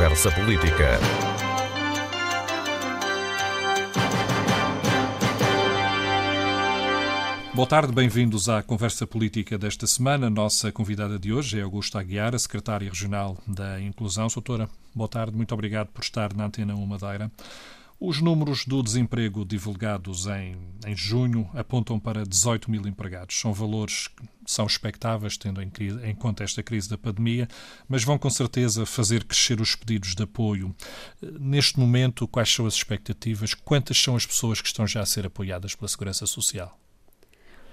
Conversa Política. Boa tarde, bem-vindos à Conversa Política desta semana. Nossa convidada de hoje é Augusta Aguiar, a secretária regional da Inclusão. Doutora, boa tarde, muito obrigado por estar na Antena 1 Madeira. Os números do desemprego divulgados em, em junho apontam para 18 mil empregados. São valores que são expectáveis, tendo em, em, conta esta crise da pandemia, mas vão com certeza fazer crescer os pedidos de apoio. Neste momento, quais são as expectativas? Quantas são as pessoas que estão já a ser apoiadas pela Segurança Social?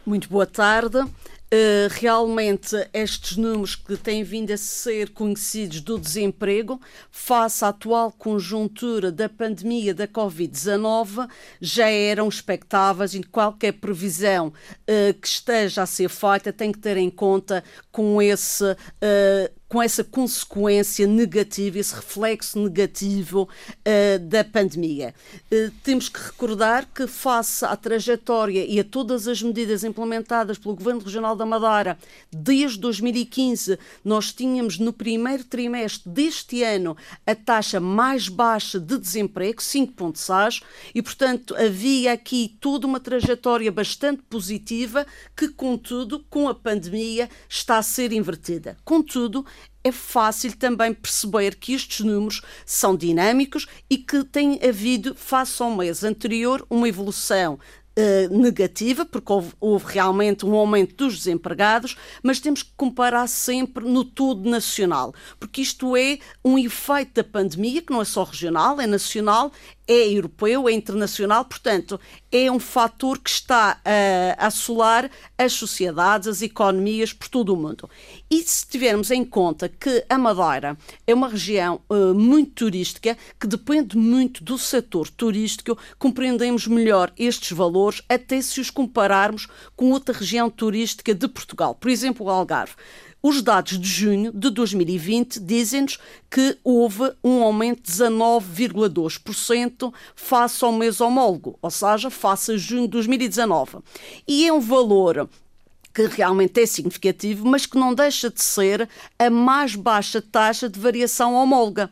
Muito boa tarde. Uh, realmente, estes números que têm vindo a ser conhecidos do desemprego, face à atual conjuntura da pandemia da Covid-19, já eram expectáveis e qualquer previsão uh, que esteja a ser feita tem que ter em conta com esse uh, com essa consequência negativa, esse reflexo negativo uh, da pandemia. Uh, temos que recordar que, face à trajetória e a todas as medidas implementadas pelo Governo Regional da Madeira desde 2015, nós tínhamos no primeiro trimestre deste ano a taxa mais baixa de desemprego, 5,6, e, portanto, havia aqui toda uma trajetória bastante positiva que, contudo, com a pandemia está a ser invertida. Contudo, é fácil também perceber que estes números são dinâmicos e que tem havido, face ao mês anterior, uma evolução Uh, negativa, porque houve, houve, realmente um aumento dos desempregados, mas temos que comparar sempre no todo nacional, porque isto é um efeito da pandemia, que não é só regional, é nacional, é europeu, é internacional, portanto, é um fator que está a assolar as sociedades, as economias por todo o mundo. E se tivermos em conta que a Madeira é uma região uh, muito turística, que depende muito do setor turístico, compreendemos melhor estes valores, até se os compararmos com outra região turística de Portugal, por exemplo, o Algarve. Os dados de junho de 2020 dizem-nos que houve um aumento de 19,2% face ao mês homólogo, ou seja, face a junho de 2019. E é um valor que realmente é significativo, mas que não deixa de ser a mais baixa taxa de variação homóloga.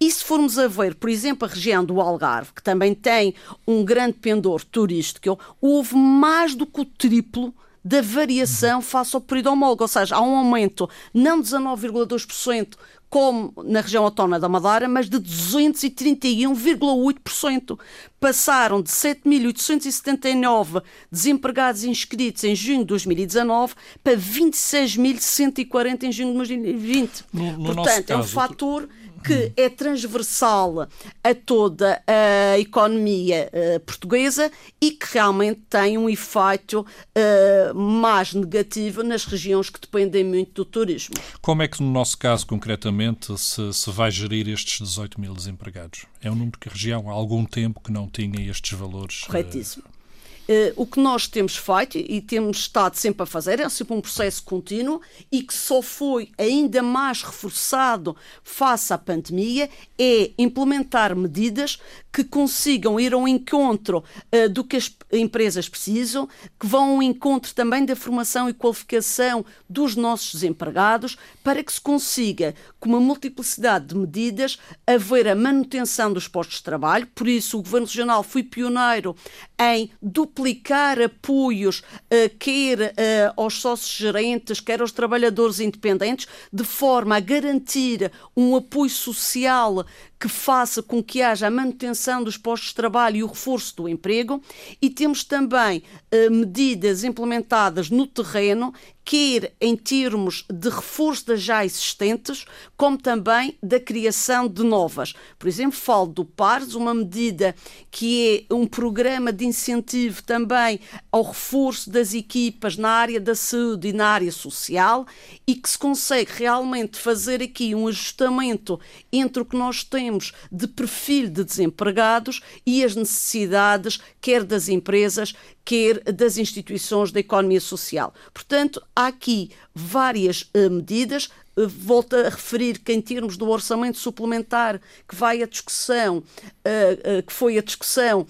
E se formos a ver, por exemplo, a região do Algarve, que também tem um grande pendor turístico, houve mais do que o triplo da variação face ao período homólogo, ou seja, há um aumento não de 19,2%, como na região autónoma da Madeira, mas de 231,8%. Passaram de 7.879 desempregados inscritos em junho de 2019 para 26.140 em junho de 2020. No, no Portanto, é um fator que é transversal a toda a economia uh, portuguesa e que realmente tem um efeito uh, mais negativo nas regiões que dependem muito do turismo. Como é que, no nosso caso, concretamente, se, se vai gerir estes 18 mil desempregados? É um número que a região há algum tempo que não tinha estes valores? Eh, Corretíssimo. Uh, Uh, o que nós temos feito e temos estado sempre a fazer é sempre um processo contínuo e que só foi ainda mais reforçado face à pandemia é implementar medidas que consigam ir ao encontro uh, do que as empresas precisam, que vão ao encontro também da formação e qualificação dos nossos desempregados, para que se consiga, com uma multiplicidade de medidas, haver a manutenção dos postos de trabalho. Por isso, o Governo Regional foi pioneiro em duplicar apoios, uh, quer uh, aos sócios gerentes, quer aos trabalhadores independentes, de forma a garantir um apoio social que faça com que haja a manutenção dos postos de trabalho e o reforço do emprego, e temos também uh, medidas implementadas no terreno quer em termos de reforço das já existentes, como também da criação de novas. Por exemplo, falo do PARS, uma medida que é um programa de incentivo também ao reforço das equipas na área da saúde e na área social e que se consegue realmente fazer aqui um ajustamento entre o que nós temos de perfil de desempregados e as necessidades, quer das empresas, quer das instituições da economia social. Portanto, há aqui várias uh, medidas. Uh, volto a referir que, em termos do orçamento suplementar que vai à discussão, uh, que foi a discussão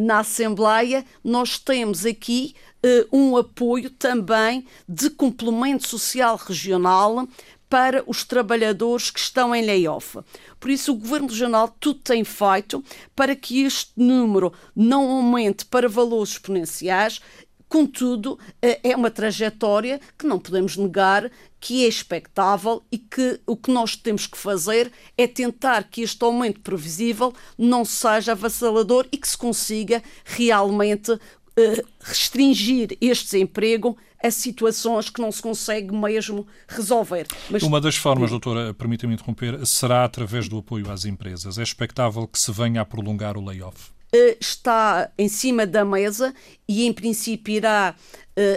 na Assembleia, nós temos aqui um apoio também de complemento social regional para os trabalhadores que estão em layoff. Por isso, o Governo Regional tudo tem feito para que este número não aumente para valores exponenciais Contudo, eh, é uma trajetória que não podemos negar que é expectável e que o que nós temos que fazer é tentar que este aumento previsível não seja avassalador e que se consiga realmente eh, restringir este desemprego a situações que não se consegue mesmo resolver. Mas... Uma das formas, doutora, permita-me interromper, será através do apoio às empresas. É expectável que se venha a prolongar o layoff? Eh, está em cima da mesa e, em princípio, irá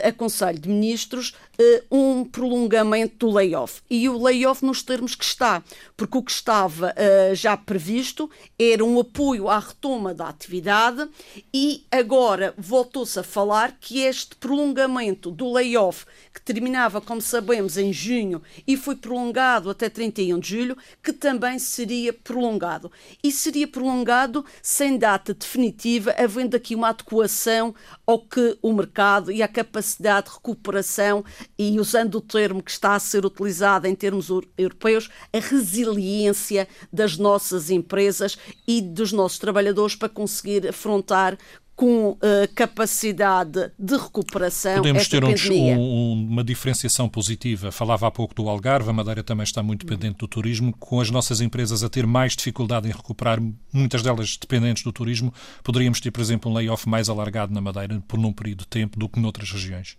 a Conselho de Ministros uh, um prolongamento do layoff. E o layoff nos termos que está, porque o que estava uh, já previsto era um apoio à retoma da atividade e agora voltou-se a falar que este prolongamento do layoff, que terminava, como sabemos, em junho e foi prolongado até 31 de julho, que também seria prolongado. E seria prolongado sem data definitiva, havendo aqui uma adequação ao que o mercado e a capacidade de recuperação e usando o termo que está a ser utilizado em termos europeus, a resiliência das nossas empresas e dos nossos trabalhadores para conseguir afrontar com uh, capacidade de recuperação. Podemos ter um, um, uma diferenciação positiva. Falava há pouco do Algarve, a Madeira também está muito dependente do turismo. Com as nossas empresas a ter mais dificuldade em recuperar, muitas delas dependentes do turismo, poderíamos ter, por exemplo, um layoff mais alargado na Madeira por num período de tempo do que noutras regiões.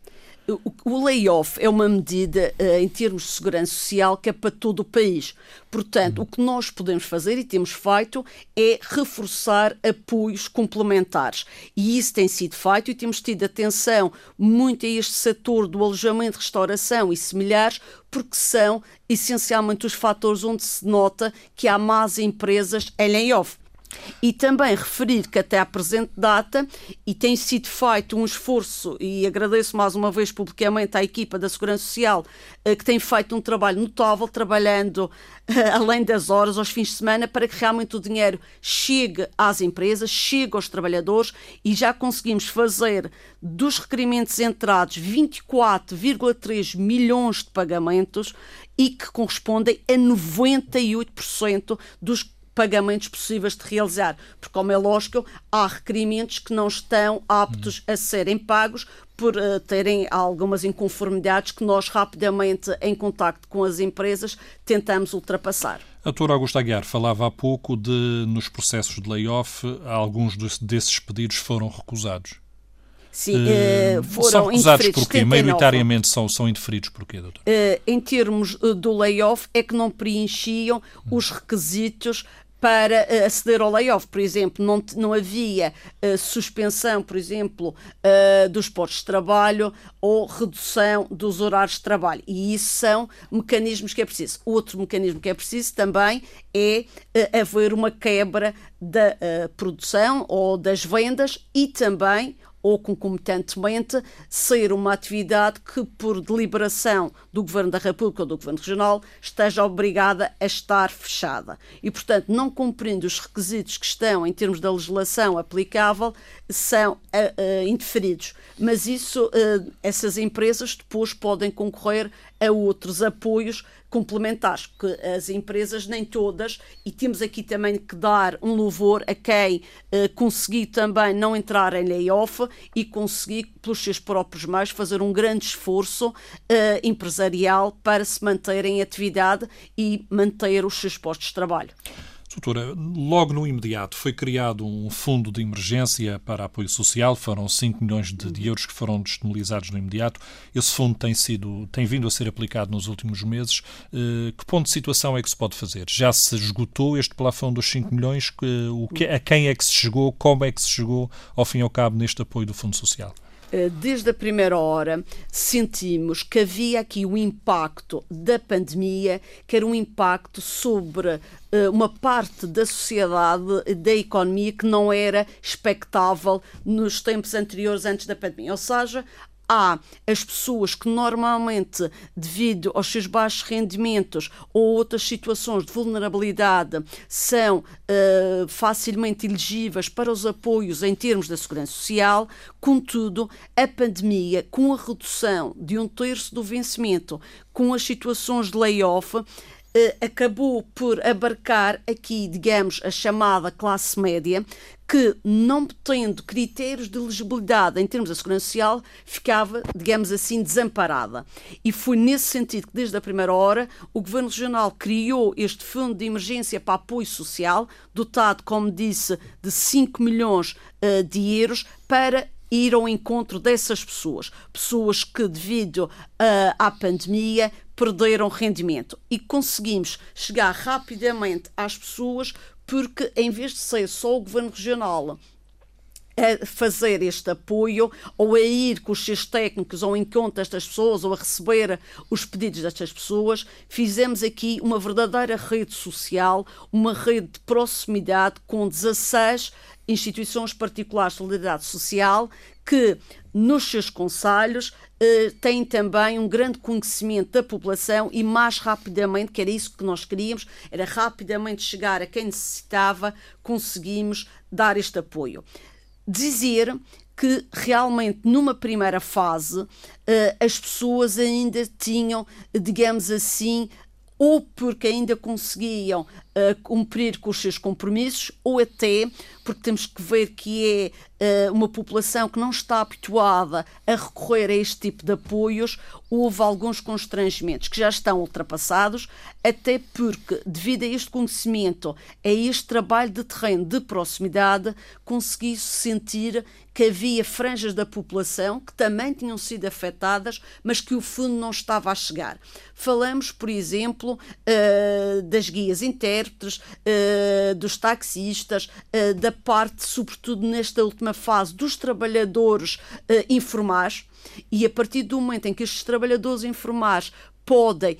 O layoff é uma medida uh, em termos de segurança social que é para todo o país. Portanto, uhum. o que nós podemos fazer e temos feito é reforçar apoios complementares. E isso tem sido feito e temos tido atenção muito a este setor do alojamento, restauração e similares, porque são essencialmente os fatores onde se nota que há más empresas em layoff. E também referir que até à presente data, e tem sido feito um esforço, e agradeço mais uma vez publicamente à equipa da Segurança Social, eh, que tem feito um trabalho notável, trabalhando eh, além das horas, aos fins de semana, para que realmente o dinheiro chegue às empresas, chegue aos trabalhadores, e já conseguimos fazer dos requerimentos entrados 24,3 milhões de pagamentos e que correspondem a 98% dos pagamentos possíveis de realizar, porque, como é lógico, há requerimentos que não estão aptos a serem pagos por uh, terem algumas inconformidades que nós rapidamente, em contacto com as empresas, tentamos ultrapassar. A doutora Augusta Aguiar falava há pouco de, nos processos de layoff, alguns desses pedidos foram recusados. Sim, uh, foram são recusados porquê? Maioritariamente são, são indeferidos porquê, doutor? Uh, em termos do layoff, é que não preenchiam os requisitos para uh, aceder ao layoff. Por exemplo, não, não havia uh, suspensão, por exemplo, uh, dos postos de trabalho ou redução dos horários de trabalho. E isso são mecanismos que é preciso. Outro mecanismo que é preciso também é haver uma quebra da produção ou das vendas e também ou concomitantemente ser uma atividade que, por deliberação do Governo da República ou do Governo Regional, esteja obrigada a estar fechada. E, portanto, não cumprindo os requisitos que estão em termos da legislação aplicável, são uh, uh, indeferidos. Mas isso, uh, essas empresas depois podem concorrer a outros apoios complementares, porque as empresas nem todas, e temos aqui também que dar um louvor a quem conseguir também não entrar em layoff e conseguir, pelos seus próprios meios, fazer um grande esforço eh, empresarial para se manter em atividade e manter os seus postos de trabalho. Doutora, logo no imediato foi criado um fundo de emergência para apoio social, foram 5 milhões de, de, euros que foram disponibilizados no imediato. Esse fundo tem, sido, tem vindo a ser aplicado nos últimos meses. Uh, que ponto de situação é que se pode fazer? Já se esgotou este plafond dos 5 milhões? Uh, o que, a quem é que se chegou? Como é que se chegou, ao fim e ao cabo, neste apoio do Fundo Social? Eh, desde a primeira hora, sentimos que havia aqui o impacto da pandemia, que era um impacto sobre eh, uma parte da sociedade, da economia, que não era expectável nos tempos anteriores, antes da pandemia. Ou seja, há as pessoas que normalmente, devido aos seus baixos rendimentos ou outras situações de vulnerabilidade, são uh, facilmente elegíveis para os apoios em termos da segurança social. Contudo, a pandemia, com a redução de um terço do vencimento, com as situações de layoff, acabou por abarcar aqui, digamos, a chamada classe média, que, não tendo critérios de elegibilidade em termos da segurança social, ficava, digamos assim, desamparada. E foi nesse sentido que, desde a primeira hora, o Governo Regional criou este Fundo de Emergência para Apoio Social, dotado, como disse, de 5 milhões uh, de euros, para ir ao encontro dessas pessoas, pessoas que, devido uh, à pandemia, perderam rendimento. E conseguimos chegar rapidamente às pessoas porque em vez de ser só o governo regional a fazer este apoio ou a ir com os seus técnicos ao encontro destas pessoas ou a receber os pedidos destas pessoas, fizemos aqui uma verdadeira rede social, uma rede de proximidade com 16 instituições particulares de solidariedade social que nos seus conselhos eh, têm também um grande conhecimento da população e mais rapidamente, que era isso que nós queríamos, era rapidamente chegar a quem necessitava, conseguimos dar este apoio. Dizer que realmente numa primeira fase eh, as pessoas ainda tinham, digamos assim, ou porque ainda conseguiam uh, cumprir com os seus compromissos, ou até porque temos que ver que é uh, uma população que não está habituada a recorrer a este tipo de apoios, houve alguns constrangimentos que já estão ultrapassados, até porque, devido a este conhecimento, a este trabalho de terreno de proximidade, consegui sentir que havia franjas da população que também tinham sido afetadas, mas que o fundo não estava a chegar. Falamos, por exemplo, uh, das guias intérpretes, uh, dos taxistas, uh, da parte, sobretudo nesta última fase, dos trabalhadores informais. E a partir do momento em que estes trabalhadores informais podem,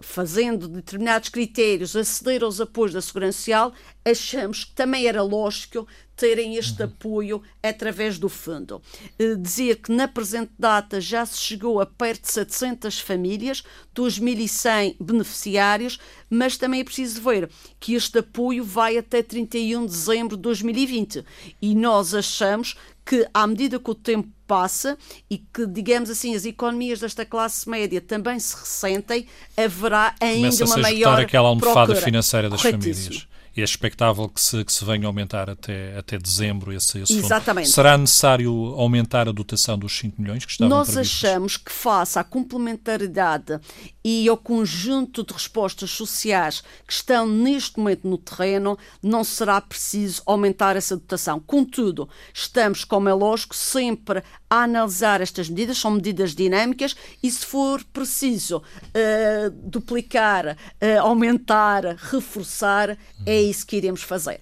fazendo determinados critérios, aceder aos apoios da Segurança Social, achamos que também era lógico terem este uhum. apoio através do fundo. Eh, dizer que na presente data já se chegou a perto de 700 famílias, 2.100 beneficiários, mas também é preciso ver que este apoio vai até 31 de dezembro de 2020 e nós achamos que, à medida que o tempo passa e que, digamos assim, as economias desta classe média também se ressentem, haverá ainda Começa uma maior aquela almofada procura. financeira das famílias é expectável que se, que se venha a aumentar até, até dezembro esse, esse Exatamente. Fundo. Será necessário aumentar a dotação dos 5 milhões que estavam Nós previstos? achamos que face à complementaridade e ao conjunto de respostas sociais que estão neste momento no terreno, não será preciso aumentar essa dotação. Contudo, estamos, como é lógico, sempre a analisar estas medidas, são medidas dinâmicas e se for preciso uh, duplicar, uh, aumentar, reforçar, é isso que iremos fazer.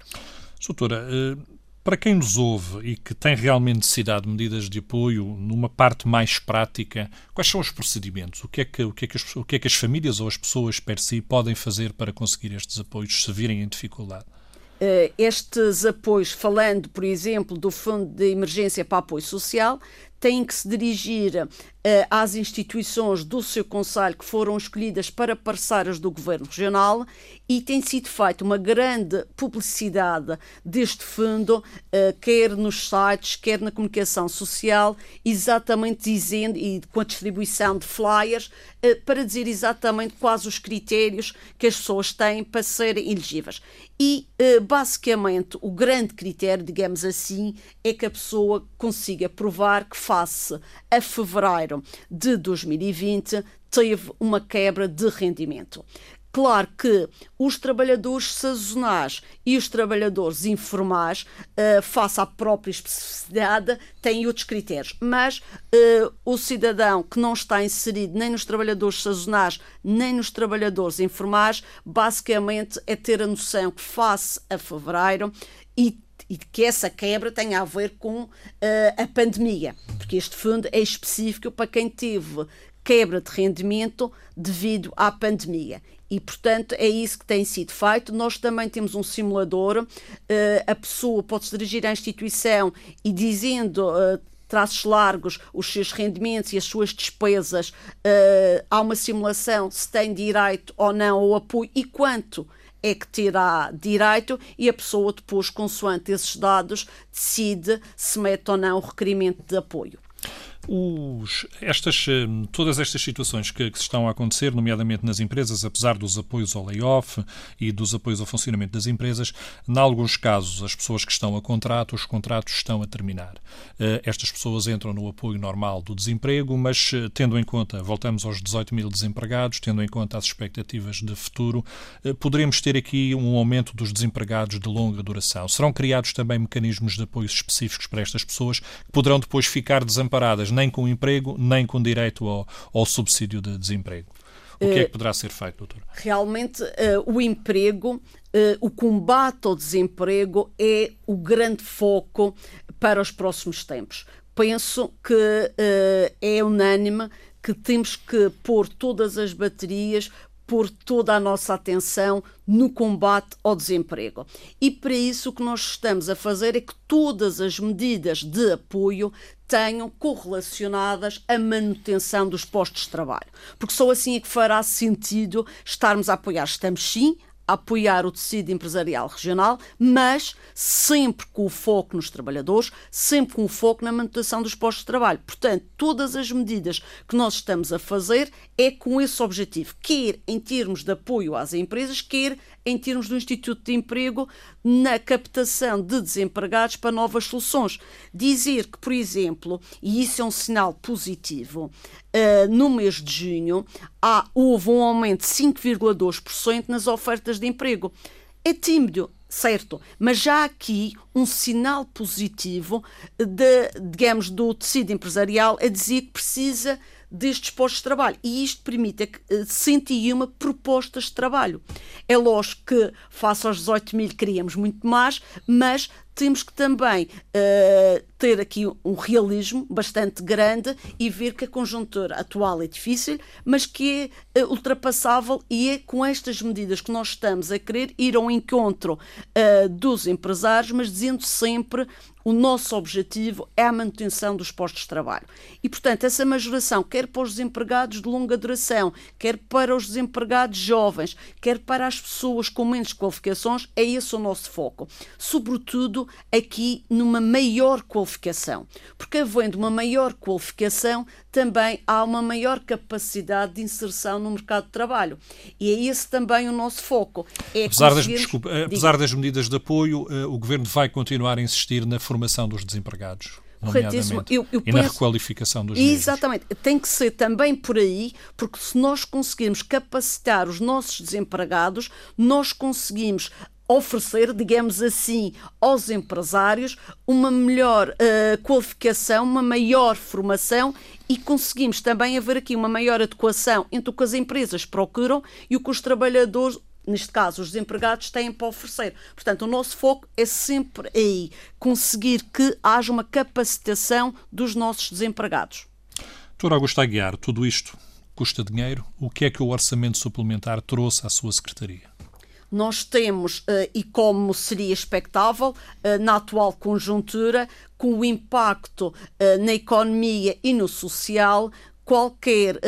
Doutora, uh, para quem nos ouve e que tem realmente necessidade de medidas de apoio, numa parte mais prática, quais são os procedimentos? O que é que, o que, é que, as, o que, é que as famílias ou as pessoas per si podem fazer para conseguir estes apoios se virem em dificuldade? estes apoios, falando, por exemplo, do Fundo de Emergência para Apoio Social, têm que se dirigir uh, às instituições do seu Conselho que foram escolhidas para parceiras do Governo Regional e tem sido feita uma grande publicidade deste fundo, uh, quer nos sites, quer na comunicação social, exatamente dizendo, e com a distribuição de flyers, uh, para dizer exatamente quais os critérios que as pessoas têm para serem elegíveis. E, basicamente, o grande critério, digamos assim, é que a pessoa consiga provar que face a fevereiro de 2020 teve uma quebra de rendimento. Claro que os trabalhadores sazonais e os trabalhadores informais, uh, face à própria especificidade, têm outros critérios. Mas uh, o cidadão que não está inserido nem nos trabalhadores sazonais nem nos trabalhadores informais, basicamente é ter a noção que, face a fevereiro, e e que essa quebra tem a ver com uh, a pandemia, porque este fundo é específico para quem teve quebra de rendimento devido à pandemia. E, portanto, é isso que tem sido feito. Nós também temos um simulador. Uh, a pessoa pode se dirigir à instituição e dizendo uh, traços largos, os seus rendimentos e as suas despesas, uh, há uma simulação se tem direito ou não ao apoio e quanto é que terá direito e a pessoa depois, consoante esses dados, decide se mete ou não o requerimento de apoio. Os, estas, eh, todas estas situações que, que, estão a acontecer, nomeadamente nas empresas, apesar dos apoios ao layoff e dos apoios ao funcionamento das empresas, em alguns casos as pessoas que estão a contrato, os contratos estão a terminar. Eh, estas pessoas entram no apoio normal do desemprego, mas eh, tendo em conta, voltamos aos 18 mil desempregados, tendo em conta as expectativas de futuro, poderemos ter aqui um aumento dos desempregados de longa duração. Serão criados também mecanismos de apoio específicos para estas pessoas que poderão depois ficar desamparadas nem com emprego, nem com direito ao, ao subsídio de desemprego. O que é que eh, poderá ser feito, doutor? Realmente, uh, o emprego, uh, o combate ao desemprego é o grande foco para os próximos tempos. Penso que é unânime que temos que pôr todas as baterias pôr toda a nossa atenção no combate ao desemprego. E para isso o que nós estamos a fazer é que todas as medidas de apoio tenham correlacionadas à manutenção dos postos de trabalho. Porque só assim é que fará sentido estarmos a apoiar. Estamos sim apoiar o tecido empresarial regional, mas sempre com o foco nos trabalhadores, sempre com o foco na manutenção dos postos de trabalho. Portanto, todas as medidas que nós estamos a fazer é com esse objetivo, quer em termos de apoio às empresas, quer em termos do Instituto de Emprego na captação de desempregados para novas soluções. Dizer que, por exemplo, e isso é um sinal positivo, uh, no mês de junho há, houve um aumento de 5,2% nas ofertas de emprego. É tímido, certo, mas já aqui um sinal positivo de, digamos, do tecido empresarial a dizer que precisa destes postos de trabalho. E isto permite que 101 eh, propostas de trabalho. É lógico que, face aos 18 mil, queríamos muito mais, mas temos que também uh, ter aqui um realismo bastante grande e ver que a conjuntura atual é difícil, mas que é uh, ultrapassável e é com estas medidas que nós estamos a querer ir ao encontro uh, dos empresários, mas dizendo sempre o nosso objetivo é a manutenção dos postos de trabalho. E, portanto, essa majoração, quer para os desempregados de longa duração, quer para os desempregados jovens, quer para as pessoas com menos qualificações, é esse o nosso foco. Sobretudo aqui numa maior qualificação. Porque havendo uma maior qualificação, também há uma maior capacidade de inserção no mercado de trabalho. E é esse também o nosso foco. É apesar, das, desculpa, apesar das medidas de apoio, eh, o Governo vai continuar a insistir na formação dos desempregados. Corretíssimo. Eu, eu e penso... na requalificação dos Exatamente. Mesmos. Tem que ser também por aí, porque se nós conseguirmos capacitar os nossos desempregados, nós conseguimos oferecer, digamos assim, aos empresários uma melhor uh, qualificação, uma maior formação e conseguimos também haver aqui uma maior adequação entre o que as empresas procuram e o que os trabalhadores neste caso, os desempregados têm para oferecer. Portanto, o nosso foco é sempre aí, conseguir que haja uma capacitação dos nossos desempregados. Doutor Augusto Aguiar, tudo isto custa dinheiro. O que é que o orçamento suplementar trouxe à sua secretaria? Nós temos, eh, e como seria expectável, eh, na atual conjuntura, com o impacto eh, na economia e no social, qualquer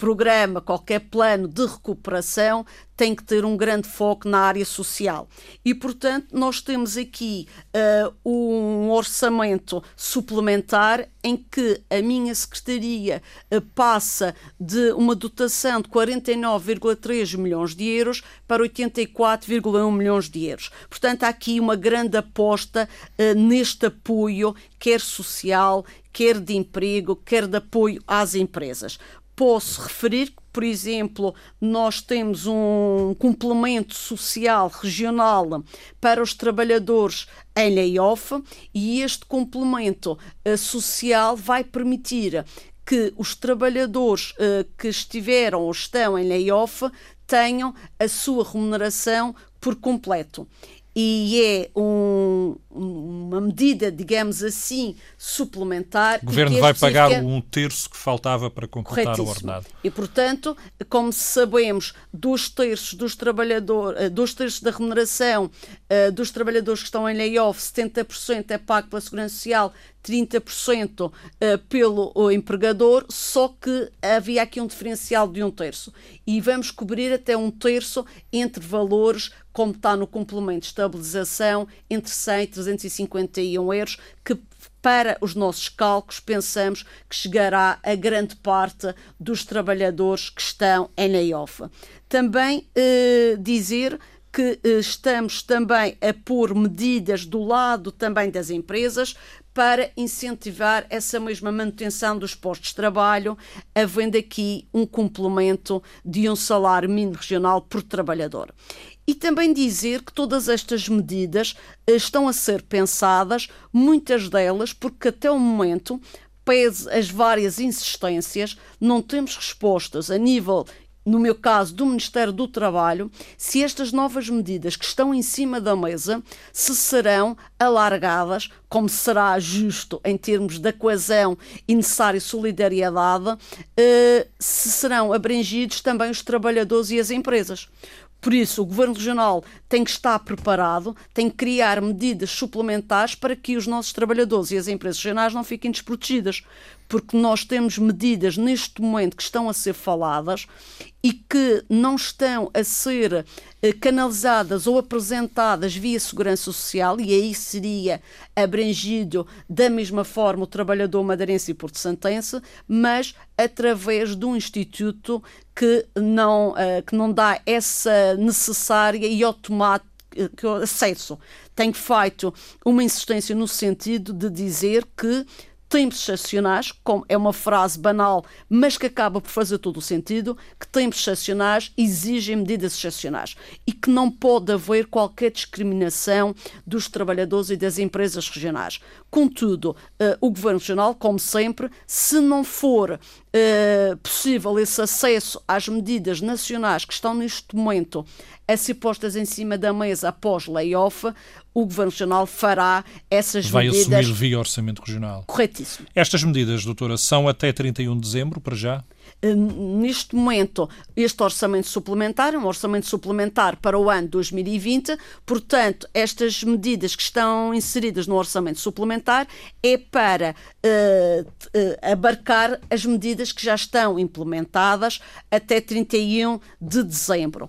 programa, qualquer plano de recuperação tem que ter um grande foco na área social. E, portanto, nós temos aqui uh, um orçamento suplementar em que a minha secretaria uh, passa de uma dotação de 49,3 milhões de euros para 84,1 milhões de euros. Portanto, há aqui uma grande aposta uh, neste apoio, quer social, quer de emprego, quer de apoio às empresas posso referir que, por exemplo, nós temos um complemento social regional para os trabalhadores em layoff e este complemento uh, social vai permitir que os trabalhadores uh, que estiveram ou estão em layoff tenham a sua remuneração por completo e é um, uma medida, digamos assim, suplementar. O governo vai pagar um terço que faltava para completar o ordenado. E, portanto, como sabemos, dois terços dos trabalhadores, eh, dois terços da remuneração uh, dos trabalhadores que estão em layoff, 70% é pago pela Segurança Social, 30% eh, pelo empregador, só que havia aqui um diferencial de um terço. E vamos cobrir até um terço entre valores, como está no complemento de estabilização, entre 100 e 351 euros, que para os nossos cálculos, pensamos que chegará a grande parte dos trabalhadores que estão em layoff. Também eh, dizer que eh, estamos também a pôr medidas do lado também das empresas para incentivar essa mesma manutenção dos postos de trabalho, havendo aqui um complemento de um salário mínimo regional por trabalhador. E também dizer que todas estas medidas eh, estão a ser pensadas, muitas delas, porque até o momento pese as várias insistências, não temos respostas a nível no meu caso, do Ministério do Trabalho, se estas novas medidas que estão em cima da mesa se serão alargadas, como será justo em termos da coesão e necessária solidariedade, eh, se serão abrangidos também os trabalhadores e as empresas. Por isso, o Governo Regional tem que estar preparado, tem que criar medidas suplementares para que os nossos trabalhadores e as empresas regionais não fiquem desprotegidas. Porque nós temos medidas neste momento que estão a ser faladas e que não estão a ser eh, canalizadas ou apresentadas via Segurança Social, e aí seria abrangido da mesma forma o trabalhador madeirense e porto-santense, mas através de um instituto que não, uh, que não dá essa necessária e automática acesso. Tem feito uma insistência no sentido de dizer que tempos excepcionais, como é uma frase banal, mas que acaba por fazer todo o sentido, que tempos excepcionais exigem medidas excepcionais e que não pode haver qualquer discriminação dos trabalhadores e das empresas regionais. Contudo, uh, o Governo Regional, como sempre, se não for uh, possível esse acesso às medidas nacionais que estão neste momento a ser postas em cima da mesa após layoff, o Governo Regional fará essas Vai medidas. Vai assumir via Orçamento Regional. Corretíssimo. Estas medidas, doutora, são até 31 de dezembro, para já? Eh, neste momento, este orçamento suplementar é um orçamento suplementar para o ano 2020, portanto, estas medidas que estão inseridas no orçamento suplementar é para uh, uh, abarcar as medidas que já estão implementadas até 31 de dezembro.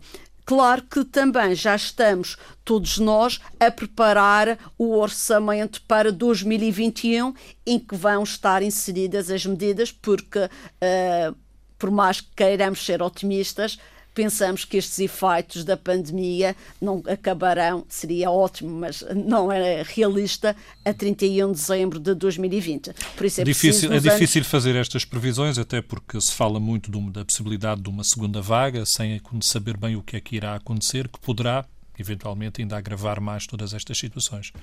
Claro que também já estamos todos nós a preparar o orçamento para 2021, em que vão estar inseridas as medidas, porque, uh, por mais que queiramos ser otimistas, pensamos que estes efeitos da pandemia não acabarão, seria ótimo, mas não é realista, a 31 de dezembro de 2020. Por isso é difícil, É difícil anos... fazer estas previsões, até porque se fala muito da possibilidade de uma segunda vaga, sem saber bem o que é que irá acontecer, que poderá, eventualmente, ainda agravar mais todas estas situações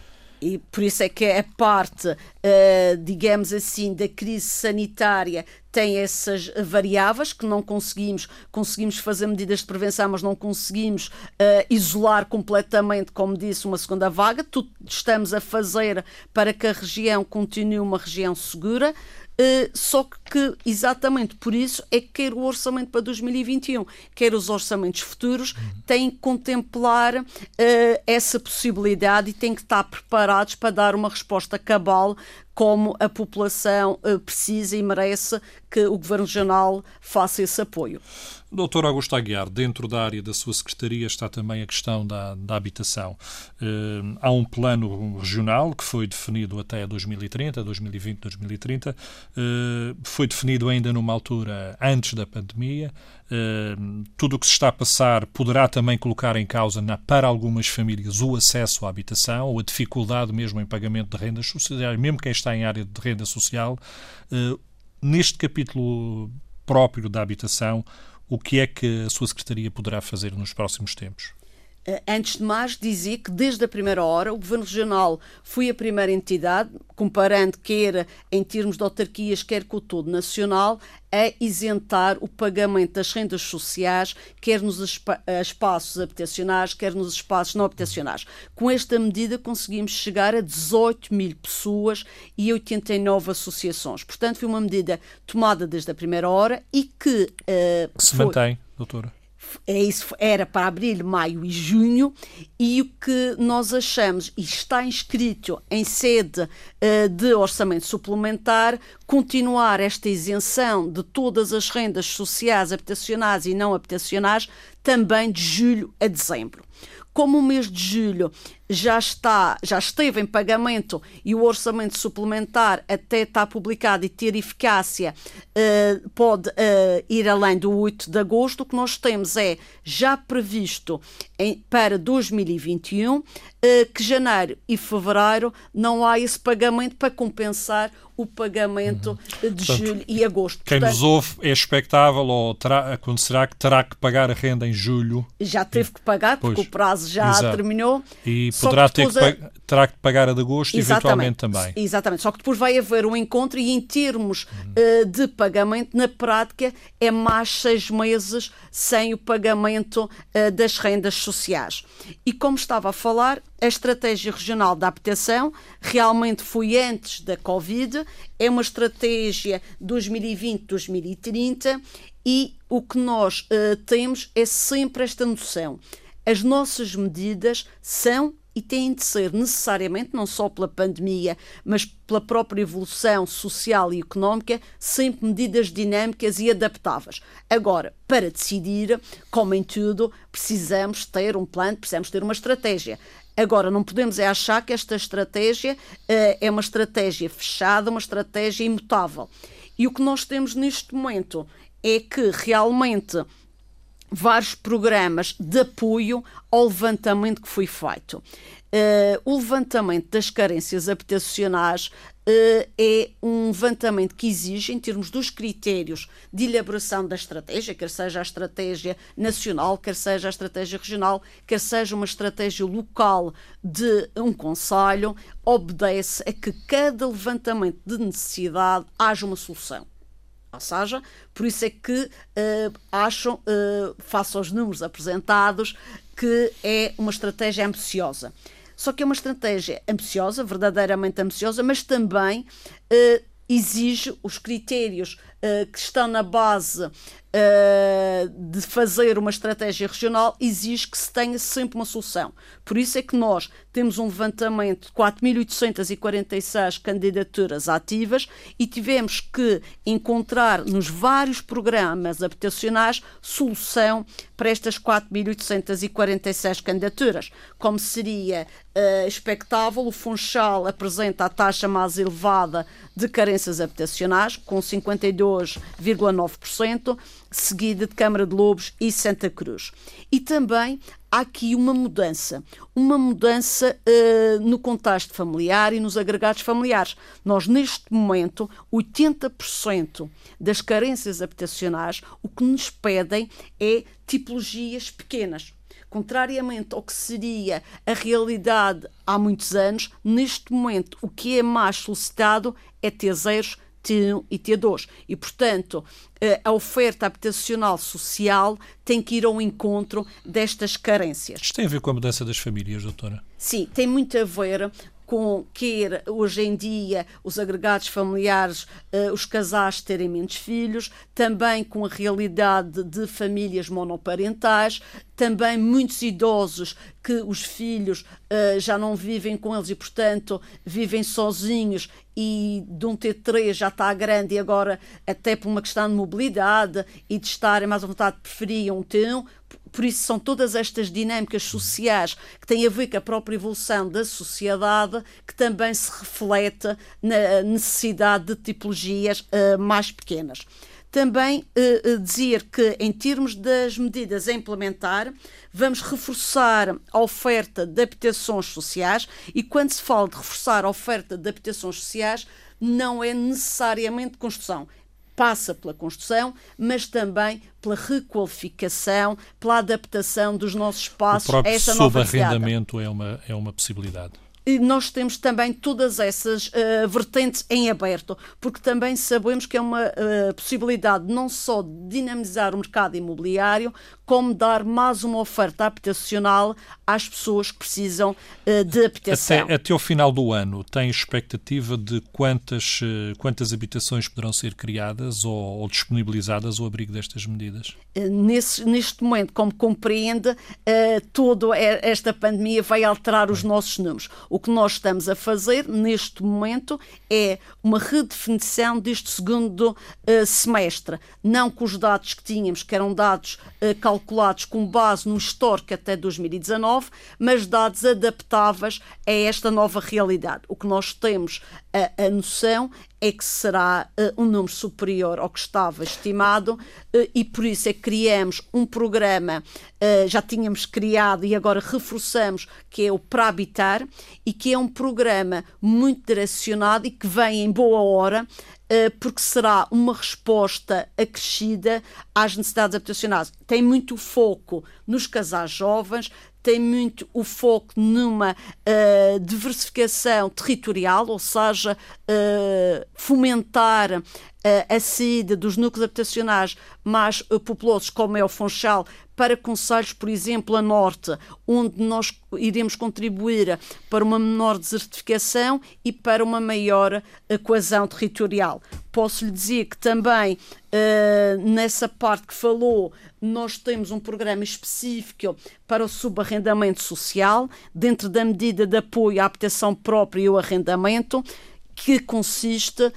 e por isso é que a parte, uh, digamos assim, da crise sanitária tem essas variáveis que não conseguimos, conseguimos fazer medidas de prevenção, mas não conseguimos uh, isolar completamente, como disse, uma segunda vaga. Tudo estamos a fazer para que a região continue uma região segura. Uh, só que, exatamente por isso, é que quer o orçamento para 2021, quer os orçamentos futuros, têm que contemplar uh, essa possibilidade e têm que estar preparados para dar uma resposta cabal como a população uh, precisa e merece que o Governo Regional faça esse apoio. Doutor Augusto Aguiar, dentro da área da sua Secretaria está também a questão da, da habitação. Uh, há um plano regional que foi definido até 2030, 2020, 2030. Uh, foi definido ainda numa altura antes da pandemia. Uh, tudo o que se está a passar poderá também colocar em causa, na, para algumas famílias, o acesso à habitação ou a dificuldade mesmo em pagamento de rendas sociais, mesmo quem está em área de renda social. Uh, neste capítulo próprio da habitação, o que é que a sua Secretaria poderá fazer nos próximos tempos? Eh, antes de mais, dizer que desde a primeira hora o Governo Regional foi a primeira entidade, comparando quer em termos de autarquias, quer com o todo nacional, a isentar o pagamento das rendas sociais, quer nos espaços habitacionais, quer nos espaços não habitacionais. Com esta medida conseguimos chegar a 18 mil pessoas e 89 associações. Portanto, foi uma medida tomada desde a primeira hora e que... Uh, se foi... mantém, doutora? É isso, era para abril, maio e junho, e o que nós achamos, e está inscrito em sede uh, de orçamento suplementar, continuar esta isenção de todas as rendas sociais, habitacionais e não habitacionais, também de julho a dezembro. Como o mês de julho já está, já esteve em pagamento e o orçamento suplementar até está publicado e ter eficácia uh, pode uh, ir além do 8 de agosto, o que nós temos é já previsto em, para 2021 uh, eh, que janeiro e fevereiro não há esse pagamento para compensar o pagamento uhum. de Portanto, julho e agosto. Quem Portanto, nos ouve é expectável ou terá, acontecerá que terá que pagar a renda em julho? Já teve que pagar, porque pois, o prazo já exato. terminou. E poderá ter que, a... terá que pagar a de agosto, eventualmente também. Exatamente, só que depois vai haver um encontro e em termos uh, de pagamento, na prática, é mais seis meses sem o pagamento uh, das rendas sociais. E como estava a falar, a estratégia regional da habitação realmente foi antes da Covid, é uma estratégia 2020-2030 e o que nós uh, temos é sempre esta noção. As nossas medidas são e têm de ser necessariamente, não só pela pandemia, mas pela própria evolução social e económica, sempre medidas dinâmicas e adaptáveis. Agora, para decidir, como em tudo, precisamos ter um plano, precisamos ter uma estratégia. Agora, não podemos é achar que esta estratégia uh, é uma estratégia fechada, uma estratégia imutável. E o que nós temos neste momento é que realmente vários programas de apoio ao levantamento que foi feito. Uh, o levantamento das carências habitacionais uh, é um levantamento que exige, em termos dos critérios de elaboração da estratégia, quer seja a estratégia nacional, quer seja a estratégia regional, quer seja uma estratégia local de um conselho, obedece a que cada levantamento de necessidade haja uma solução. Ou seja, por isso é que uh, acham, uh, face aos números apresentados, que é uma estratégia ambiciosa. Só que é uma estratégia ambiciosa, verdadeiramente ambiciosa, mas também uh, exige os critérios uh, que estão na base uh, de fazer uma estratégia regional, exige que se tenha sempre uma solução. Por isso é que nós temos um levantamento de 4.846 candidaturas ativas e tivemos que encontrar nos vários programas habitacionais solução para estas 4.846 candidaturas. Como seria uh, expectável, o Funchal apresenta a taxa mais elevada de carências habitacionais, com 52,9%, seguida de Câmara de Lobos e Santa Cruz. E também há aqui uma mudança, uma mudança uh, no contexto familiar e nos agregados familiares. Nós, neste momento, 80% das carências habitacionais, o que nos pedem é tipologias pequenas. Contrariamente ao que seria a realidade há muitos anos, neste momento o que é mais solicitado é T0, T1 e T2. E, portanto, eh, a oferta habitacional social tem que ir ao encontro destas carências. Isto tem a ver com a mudança das famílias, doutora? Sim, tem muito a ver com quer hoje em dia os agregados familiares, uh, os casais terem menos filhos, também com a realidade de famílias monoparentais, também muitos idosos que os filhos uh, já não vivem com eles e, portanto, vivem sozinhos e de um T3 já está grande e agora, até por uma questão de mobilidade e de estarem mais à vontade, preferiam um T1 por isso são todas estas dinâmicas sociais que têm a ver com a própria evolução da sociedade que também se reflete na necessidade de tipologias uh, mais pequenas. Também uh, dizer que, em termos das medidas a implementar, vamos reforçar a oferta de habitações sociais e, quando se fala de reforçar a oferta de habitações sociais, não é necessariamente construção, passa pela construção, mas também pela requalificação, pela adaptação dos nossos espaços a essa nova subarrendamento é uma, é uma possibilidade. e nós temos também todas essas uh, vertentes em aberto, porque também sabemos que é uma uh, possibilidade não só de dinamizar o mercado imobiliário, como dar mais uma oferta habitacional às pessoas que precisam uh, de habitação. Até, até ao final do ano, tem expectativa de quantas, quantas habitações poderão ser criadas ou, ou disponibilizadas ao abrigo destas medidas? Nesse, neste momento, como compreende, toda esta pandemia vai alterar os nossos números. O que nós estamos a fazer neste momento é uma redefinição deste segundo semestre, não com os dados que tínhamos, que eram dados uh, calculados com base no histórico até 2019, mas dados adaptáveis a esta nova realidade. O que nós temos a, a noção é que será uh, um número superior ao que estava estimado uh, e por isso é que criamos um programa, uh, já tínhamos criado e agora reforçamos, que é o Para Habitar e que é um programa muito direcionado e que vem em boa hora porque será uma resposta acrescida às necessidades habitacionais. Tem muito foco nos casais jovens, tem muito o foco numa uh, diversificação territorial, ou seja, uh, fomentar uh, a saída dos núcleos habitacionais mais populosos, como é o Funchal, para conselhos, por exemplo, a norte, onde nós iremos contribuir para uma menor desertificação e para uma maior coesão territorial. Posso lhe dizer que também nessa parte que falou nós temos um programa específico para o subarrendamento social, dentro da medida de apoio à habitação própria e ao arrendamento, que consiste uh,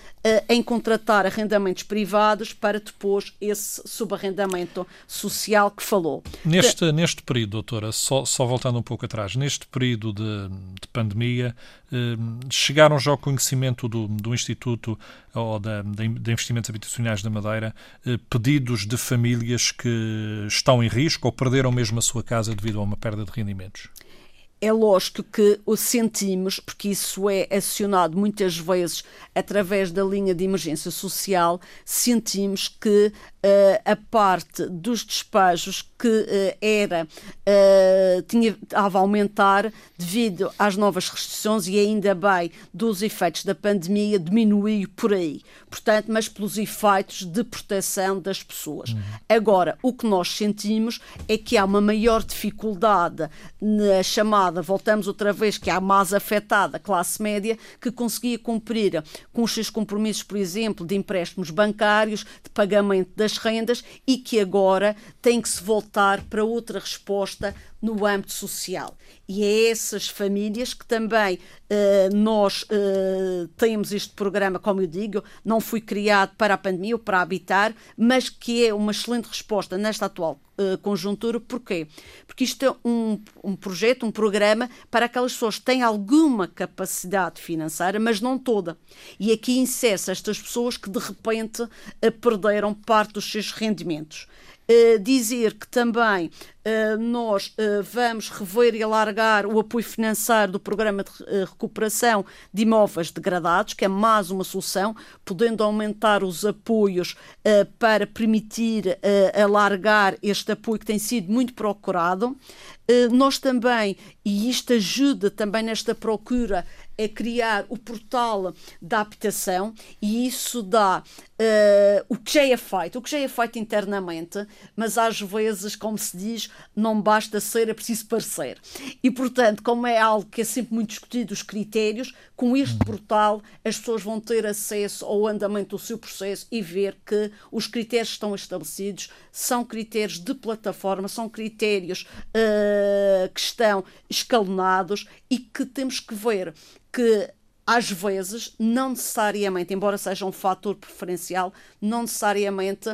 em contratar arrendamentos privados para depois esse subarrendamento social que falou. Neste, que... neste período, doutora, só, só voltando um pouco atrás, neste período de, de pandemia, eh, chegaram já ao conhecimento do, do Instituto ou da, de Investimentos Habitacionais da Madeira eh, pedidos de famílias que estão em risco ou perderam mesmo a sua casa devido a uma perda de rendimentos? É lógico que o sentimos, porque isso é acionado muitas vezes através da linha de emergência social, sentimos que a parte dos despejos que uh, era uh, tinha, estava a aumentar devido às novas restrições e ainda bem dos efeitos da pandemia diminuiu por aí. Portanto, mas pelos efeitos de proteção das pessoas. Uhum. Agora, o que nós sentimos é que há uma maior dificuldade na chamada, voltamos outra vez, que há mais afetada classe média, que conseguia cumprir com os seus compromissos, por exemplo, de empréstimos bancários, de pagamento das rendas e que agora tem que se voltar voltar para outra resposta no âmbito social. E é essas famílias que também uh, nós uh, temos este programa, como eu digo, não foi criado para a pandemia ou para habitar, mas que é uma excelente resposta nesta atual uh, conjuntura. Porquê? Porque isto é um, um projeto, um programa para aquelas pessoas que têm alguma capacidade financeira, mas não toda. E aqui insere estas pessoas que de repente perderam parte dos seus rendimentos. Uh, dizer que também uh, nós uh, vamos rever e alargar o apoio financeiro do Programa de Recuperação de Imóveis Degradados, que é mais uma solução, podendo aumentar os apoios para permitir alargar este apoio que tem sido muito procurado. nós também, e isto ajuda também nesta procura, é criar o portal da habitação e isso dá uh, o que já é feito, o que já é feito internamente, mas às vezes, como se diz, não basta ser, é preciso parecer. E, portanto, como é algo que é sempre muito discutido, os critérios, com este portal as pessoas vão ter acesso ao andamento do seu processo e ver que os critérios que estão estabelecidos são critérios de plataforma, são critérios uh, que estão escalonados e que temos que ver que às vezes, não necessariamente, embora seja um fator preferencial, não necessariamente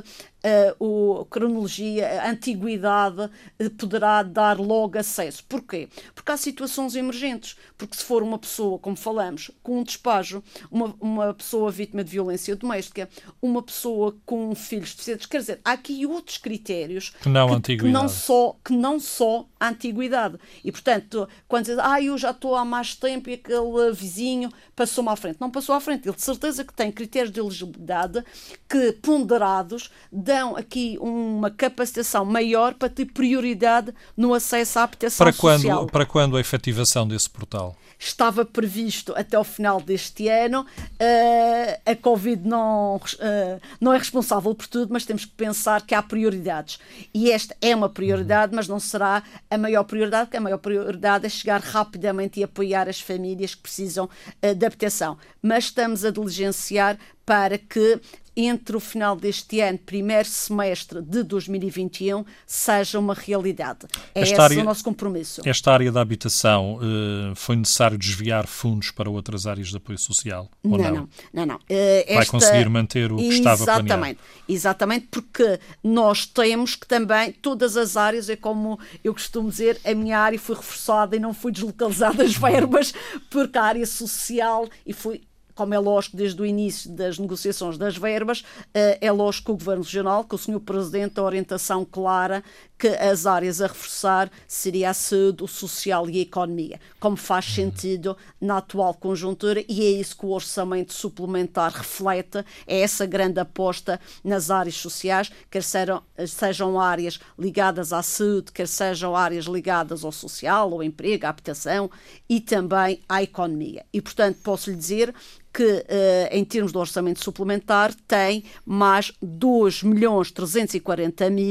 uh, o, cronologia, a antiguidade uh, poderá dar logo acesso. Porquê? Porque há situações emergentes. Porque se for uma pessoa, como falamos, com um despajo, uma, uma pessoa vítima de violência doméstica, uma pessoa com filhos deficientes, quer dizer, há aqui outros critérios que não, que, que não só que não só a antiguidade. E, portanto, quando diz, ah, eu já estou há mais tempo e aquele vizinho passou-me à frente. Não passou à frente. Ele de certeza que tem critérios de elegibilidade que, ponderados, dão aqui uma capacitação maior para ter prioridade no acesso à habitação para social. Quando, para quando a efetivação desse portal? estava previsto até o final deste ano. Uh, a Covid não, uh, não é responsável por tudo, mas temos que pensar que há prioridades. E esta é uma prioridade, mas não será a maior prioridade, porque a maior prioridade é chegar rapidamente e apoiar as famílias que precisam uh, de habitação. Mas estamos a diligenciar para que entre o final deste ano, primeiro semestre de 2021, seja uma realidade. É esse área, o nosso compromisso. Esta área da habitação, uh, foi necessário desviar fundos para outras áreas de apoio social? Não, não, não. não, não. Uh, esta... Vai conseguir manter o que estava planeado? Exatamente, exatamente, porque nós temos que também, todas as áreas, é como eu costumo dizer, a minha área foi reforçada e não foi deslocalizada as verbas, porque a área social, e foi como é lógico desde o início das negociações das verbas, eh, é lógico que o Governo Regional, que o Sr. Presidente, a orientação clara que as áreas a reforçar seria a saúde, o social e a economia, como faz sentido na atual conjuntura e é isso que o orçamento suplementar reflete, é essa grande aposta nas áreas sociais, quer sejam, sejam áreas ligadas à saúde, quer sejam áreas ligadas ao social, ao emprego, à habitação e também à economia. E, portanto, posso lhe dizer que, uh, em termos de orçamento suplementar, tem mais 2 milhões 340 mil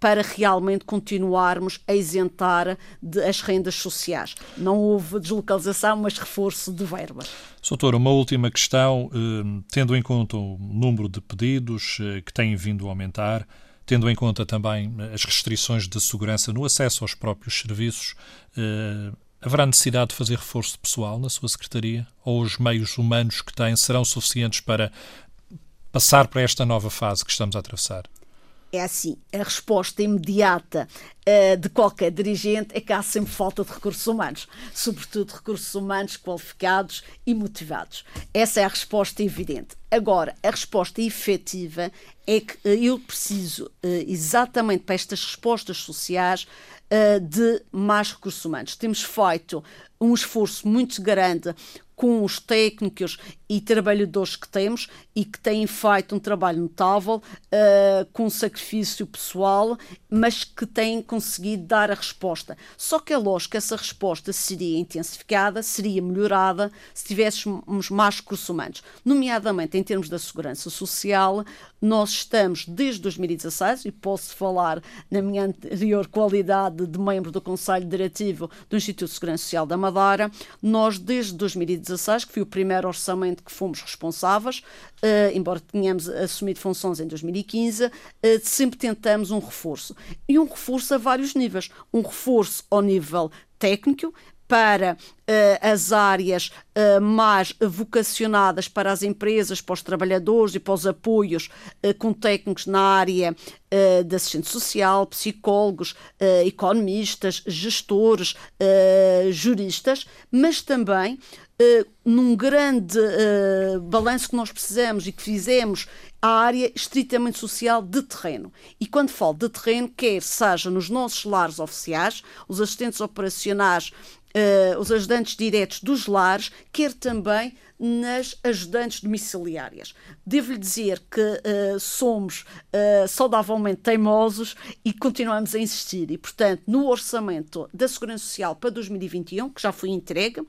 para realmente continuarmos a isentar de, as rendas sociais. Não houve deslocalização, mas reforço de verbas. Soutor, uma última questão, uh, tendo em conta o número de pedidos uh, que têm vindo a aumentar, tendo em conta também as restrições de segurança no acesso aos próprios serviços, Haverá necessidade de fazer reforço pessoal na sua secretaria? Ou os meios humanos que tem serão suficientes para passar para esta nova fase que estamos a atravessar? É assim, a resposta imediata uh, de qualquer dirigente é que há sempre falta de recursos humanos, sobretudo recursos humanos qualificados e motivados. Essa é a resposta evidente. Agora, a resposta efetiva é que uh, eu preciso, uh, exatamente para estas respostas sociais, de mais recursos humanos. Temos feito um esforço muito grande com os técnicos e trabalhadores que temos e que têm feito um trabalho notável, uh, com sacrifício pessoal, mas que têm conseguido dar a resposta. Só que é lógico que essa resposta seria intensificada, seria melhorada se tivéssemos mais recursos humanos. Nomeadamente em termos da segurança social, nós estamos desde 2016, e posso falar na minha anterior qualidade de membro do Conselho Diretivo do Instituto de Segurança Social da Madeira, nós desde 2016 2016, que foi o primeiro orçamento que fomos responsáveis, uh, embora tenhamos assumido funções em 2015, uh, eh, sempre tentamos um reforço. E um reforço a vários níveis. Um reforço ao nível técnico, para uh, as áreas uh, mais vocacionadas para as empresas, para os trabalhadores e para os apoios uh, com técnicos na área de assistente social, psicólogos, economistas, gestores, juristas, mas também num grande balanço que nós precisamos e que fizemos a área estritamente social de terreno. E quando falo de terreno, quer seja nos nossos lares oficiais, os assistentes operacionais uh, os ajudantes diretos dos lares, quer também nas ajudantes domiciliárias. Devo-lhe dizer que uh, somos uh, saudavelmente teimosos e continuamos a insistir. E, portanto, no orçamento da Segurança Social para 2021, que já foi entregue,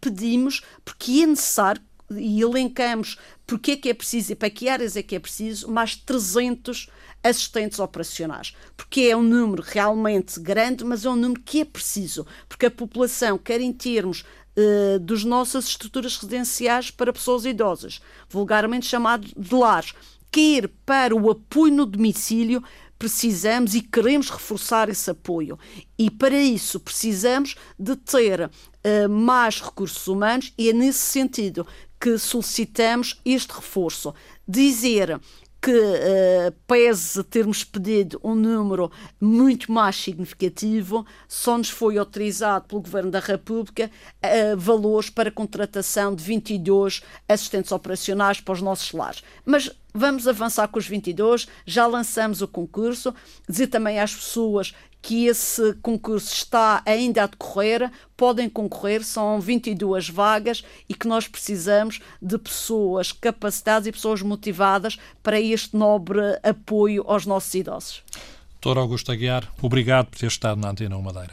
pedimos, porque é necessário, e elencamos porque é que é preciso e para que áreas é que é preciso, mais 300 assistentes operacionais, porque é um número realmente grande, mas é um número que é preciso, porque a população, quer em termos uh, dos nossas estruturas residenciais para pessoas idosas, vulgarmente chamado de lares, quer para o apoio no domicílio, precisamos e queremos reforçar esse apoio. E para isso precisamos de ter uh, mais recursos humanos e é nesse sentido que solicitamos este reforço. Dizer que, uh, pese termos pedido um número muito mais significativo, só nos foi autorizado pelo Governo da República uh, valores para contratação de 22 assistentes operacionais para os nossos lares. Mas vamos avançar com os 22, já lançamos o concurso, dizer também às pessoas que esse concurso está ainda a decorrer, podem concorrer, são 22 vagas e que nós precisamos de pessoas capacitadas e pessoas motivadas para este nobre apoio aos nossos idosos. Doutor Augusto Aguiar, obrigado por ter estado na Antena Madeira.